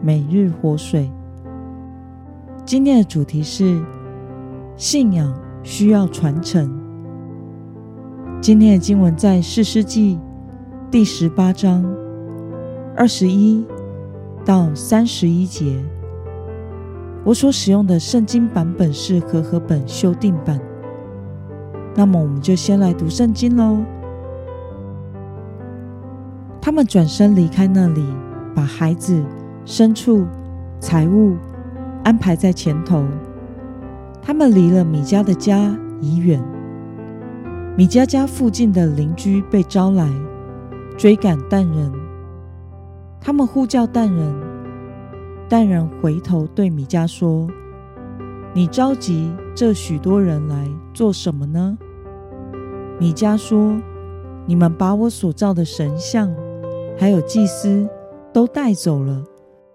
每日活水。今天的主题是信仰需要传承。今天的经文在四世纪第十八章二十一到三十一节。我所使用的圣经版本是和合本修订版。那么，我们就先来读圣经喽。他们转身离开那里，把孩子。牲畜、财物安排在前头。他们离了米迦的家已远。米迦家附近的邻居被招来追赶但人。他们呼叫但人，但人回头对米迦说：“你召集这许多人来做什么呢？”米迦说：“你们把我所造的神像，还有祭司都带走了。”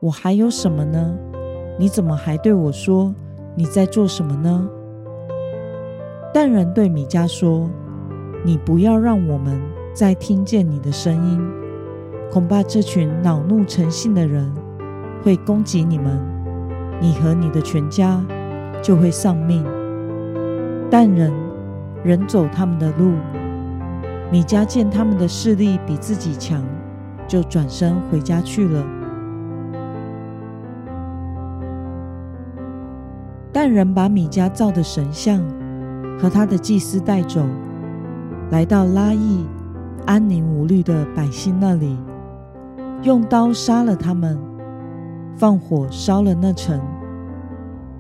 我还有什么呢？你怎么还对我说你在做什么呢？但人对米迦说：“你不要让我们再听见你的声音，恐怕这群恼怒成性的人会攻击你们，你和你的全家就会丧命。”但人人走他们的路，米迦见他们的势力比自己强，就转身回家去了。但人把米迦造的神像和他的祭司带走，来到拉邑安宁无虑的百姓那里，用刀杀了他们，放火烧了那城。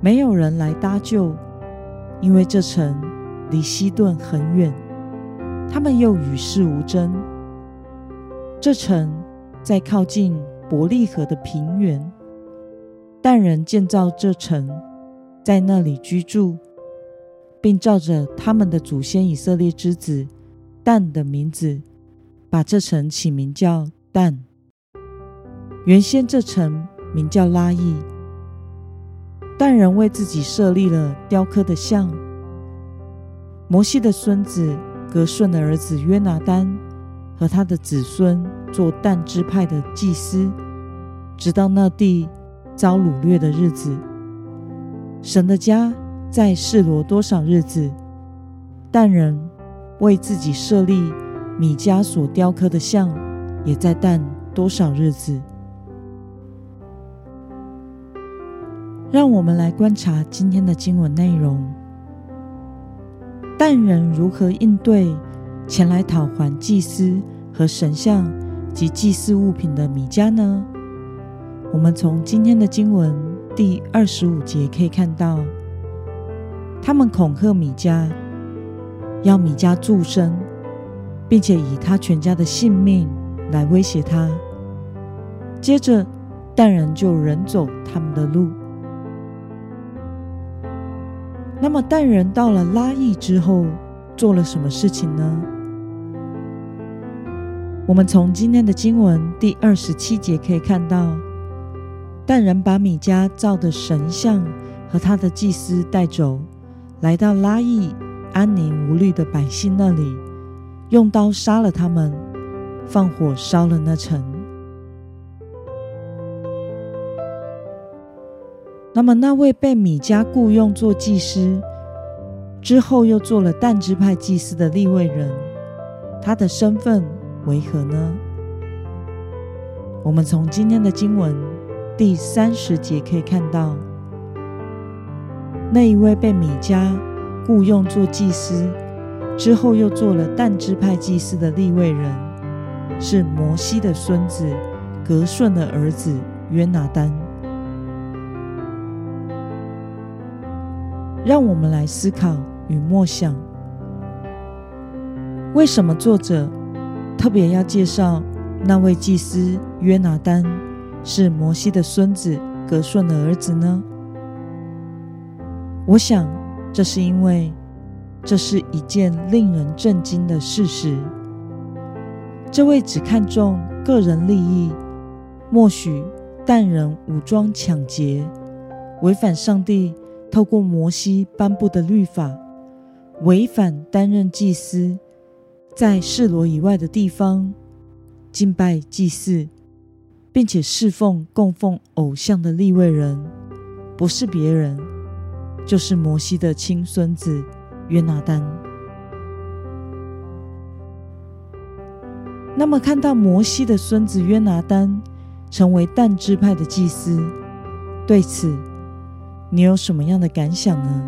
没有人来搭救，因为这城离西顿很远，他们又与世无争。这城在靠近伯利河的平原，但人建造这城。在那里居住，并照着他们的祖先以色列之子但的名字，把这城起名叫但。原先这城名叫拉邑。但人为自己设立了雕刻的像。摩西的孙子格顺的儿子约拿丹和他的子孙做但支派的祭司，直到那地遭掳掠的日子。神的家在示罗多少日子？但人为自己设立米迦所雕刻的像，也在但多少日子？让我们来观察今天的经文内容。但人如何应对前来讨还祭司和神像及祭祀物品的米迦呢？我们从今天的经文。第二十五节可以看到，他们恐吓米迦，要米迦助身，并且以他全家的性命来威胁他。接着，但人就人走他们的路。那么，但人到了拉邑之后，做了什么事情呢？我们从今天的经文第二十七节可以看到。但人把米迦造的神像和他的祭司带走，来到拉邑安宁无虑的百姓那里，用刀杀了他们，放火烧了那城。那么，那位被米迦雇佣做祭司之后，又做了但支派祭司的立位人，他的身份为何呢？我们从今天的经文。第三十节可以看到，那一位被米迦雇佣做祭司之后，又做了但支派祭司的立位人，是摩西的孙子格顺的儿子约拿丹。让我们来思考与默想：为什么作者特别要介绍那位祭司约拿丹？是摩西的孙子格顺的儿子呢？我想，这是因为这是一件令人震惊的事实。这位只看重个人利益、默许但人武装抢劫、违反上帝透过摩西颁布的律法、违反担任祭司，在示罗以外的地方敬拜祭祀。并且侍奉供奉偶像的立位人，不是别人，就是摩西的亲孙子约拿丹。那么，看到摩西的孙子约拿丹成为但支派的祭司，对此你有什么样的感想呢？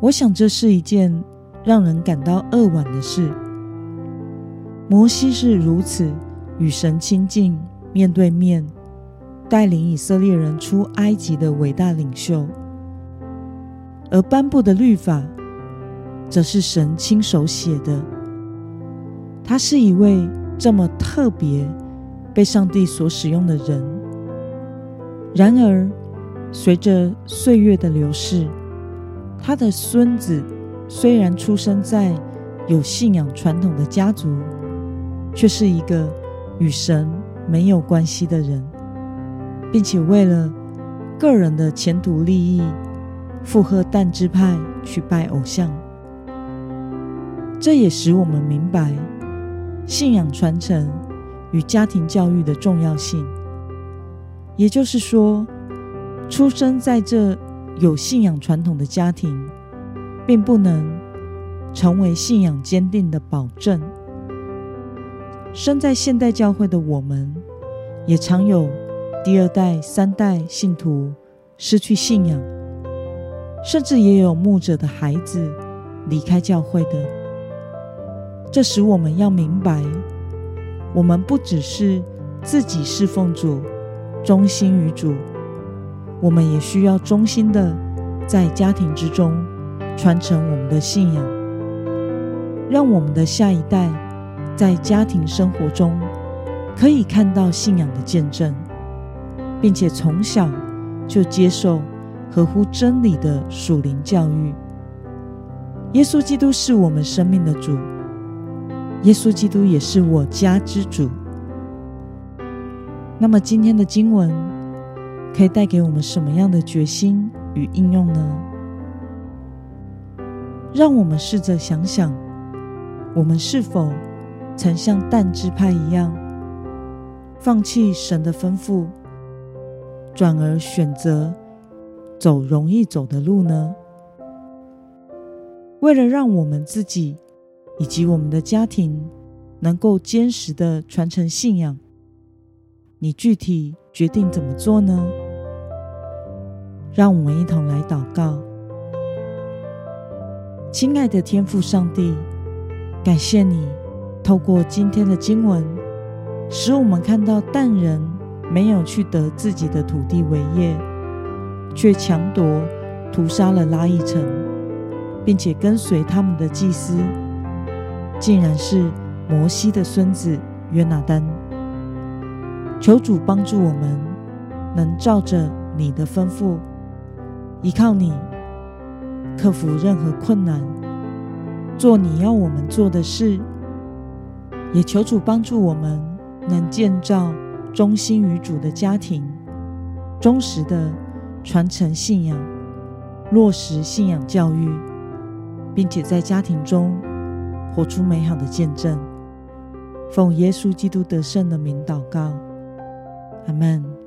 我想，这是一件让人感到扼腕的事。摩西是如此与神亲近、面对面带领以色列人出埃及的伟大领袖，而颁布的律法则是神亲手写的。他是一位这么特别、被上帝所使用的人。然而，随着岁月的流逝，他的孙子虽然出生在有信仰传统的家族，却是一个与神没有关系的人，并且为了个人的前途利益，附和但支派去拜偶像。这也使我们明白信仰传承与家庭教育的重要性。也就是说，出生在这有信仰传统的家庭，并不能成为信仰坚定的保证。生在现代教会的我们，也常有第二代、三代信徒失去信仰，甚至也有牧者的孩子离开教会的。这使我们要明白，我们不只是自己侍奉主、忠心于主，我们也需要忠心的在家庭之中传承我们的信仰，让我们的下一代。在家庭生活中，可以看到信仰的见证，并且从小就接受合乎真理的属灵教育。耶稣基督是我们生命的主，耶稣基督也是我家之主。那么，今天的经文可以带给我们什么样的决心与应用呢？让我们试着想想，我们是否？曾像但支派一样，放弃神的吩咐，转而选择走容易走的路呢？为了让我们自己以及我们的家庭能够坚实的传承信仰，你具体决定怎么做呢？让我们一同来祷告，亲爱的天父上帝，感谢你。透过今天的经文，使我们看到但人没有去得自己的土地为业，却强夺、屠杀了拉一城，并且跟随他们的祭司，竟然是摩西的孙子约拿丹。求主帮助我们，能照着你的吩咐，依靠你，克服任何困难，做你要我们做的事。也求主帮助我们，能建造忠心于主的家庭，忠实的传承信仰，落实信仰教育，并且在家庭中活出美好的见证。奉耶稣基督得胜的名祷告，阿门。